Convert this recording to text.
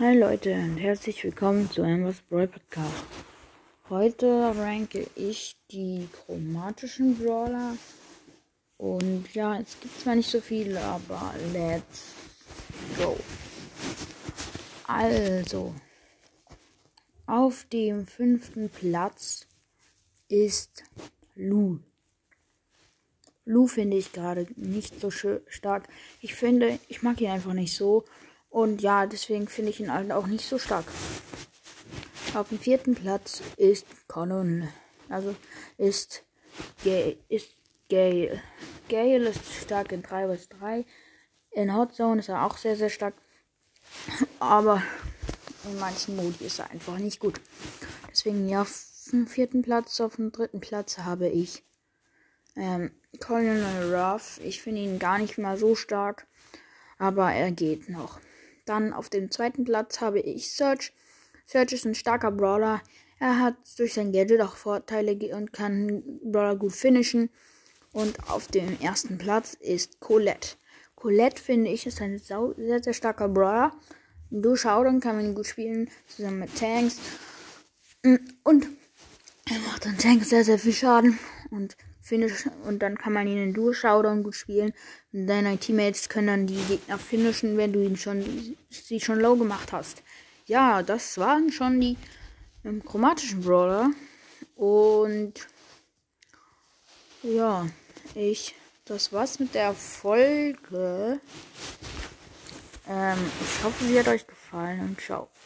Hi Leute und herzlich willkommen zu Ambers Brawl Podcast. Heute ranke ich die chromatischen Brawler. Und ja, es gibt zwar nicht so viele, aber let's go. Also, auf dem fünften Platz ist Lu. Lu finde ich gerade nicht so stark. Ich finde, ich mag ihn einfach nicht so. Und ja, deswegen finde ich ihn halt auch nicht so stark. Auf dem vierten Platz ist Conan. Also ist Gale. Ist Gale. Gale ist stark in 3 vs 3. In Hot Zone ist er auch sehr, sehr stark. Aber in manchen Modi ist er einfach nicht gut. Deswegen ja, auf dem vierten Platz, auf dem dritten Platz habe ich ähm, Colonel Ruff. Ich finde ihn gar nicht mal so stark. Aber er geht noch. Dann auf dem zweiten Platz habe ich Search. Search ist ein starker Brawler. Er hat durch sein Gadget auch Vorteile und kann Brawler gut finishen. Und auf dem ersten Platz ist Colette. Colette finde ich ist ein sehr, sehr starker Brawler. Durch Showdown kann man ihn gut spielen, zusammen mit Tanks. Und er macht dann Tanks sehr, sehr viel Schaden. Und finish und dann kann man ihn in Duo Showdown gut spielen. Und deine Teammates können dann die Gegner finishen, wenn du ihn schon sie schon low gemacht hast. Ja, das waren schon die ähm, chromatischen Brawler. Und ja, ich das war's mit der Folge. Ähm, ich hoffe, sie hat euch gefallen und ciao.